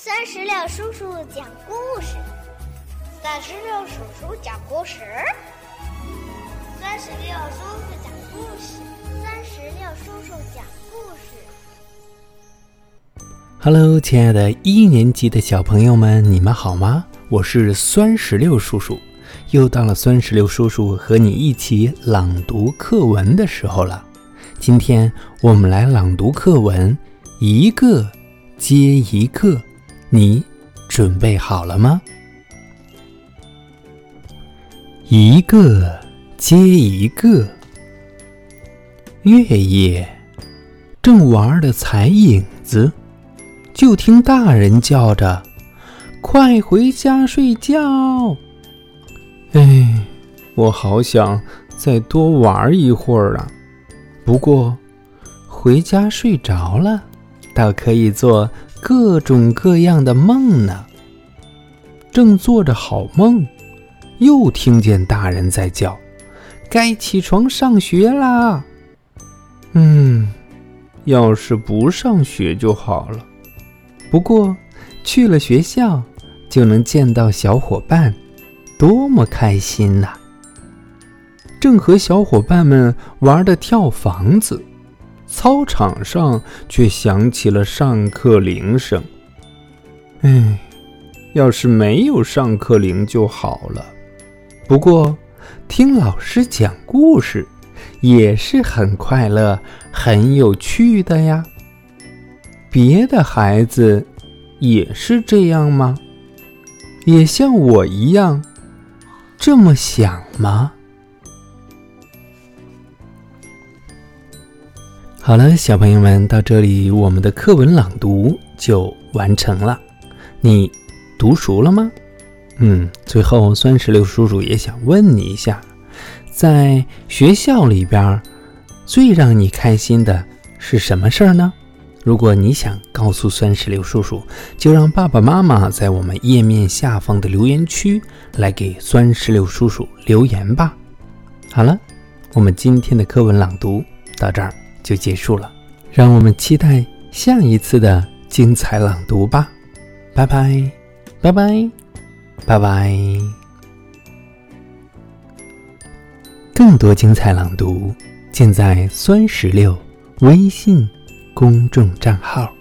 三十六叔叔讲故事，三十六叔叔讲故事，三十六叔叔讲故事，三十六叔叔讲故事。Hello，亲爱的一年级的小朋友们，你们好吗？我是酸石榴叔叔，又到了酸石榴叔叔和你一起朗读课文的时候了。今天我们来朗读课文，一个接一个。你准备好了吗？一个接一个，月夜正玩的踩影子，就听大人叫着：“快回家睡觉！”哎，我好想再多玩一会儿啊！不过回家睡着了，倒可以做。各种各样的梦呢。正做着好梦，又听见大人在叫：“该起床上学啦！”嗯，要是不上学就好了。不过去了学校，就能见到小伙伴，多么开心呐！正和小伙伴们玩的跳房子。操场上却响起了上课铃声。哎，要是没有上课铃就好了。不过，听老师讲故事也是很快乐、很有趣的呀。别的孩子也是这样吗？也像我一样这么想吗？好了，小朋友们，到这里我们的课文朗读就完成了。你读熟了吗？嗯，最后酸石榴叔叔也想问你一下，在学校里边最让你开心的是什么事儿呢？如果你想告诉酸石榴叔叔，就让爸爸妈妈在我们页面下方的留言区来给酸石榴叔叔留言吧。好了，我们今天的课文朗读到这儿。就结束了，让我们期待下一次的精彩朗读吧！拜拜，拜拜，拜拜！更多精彩朗读尽在酸石榴微信公众账号。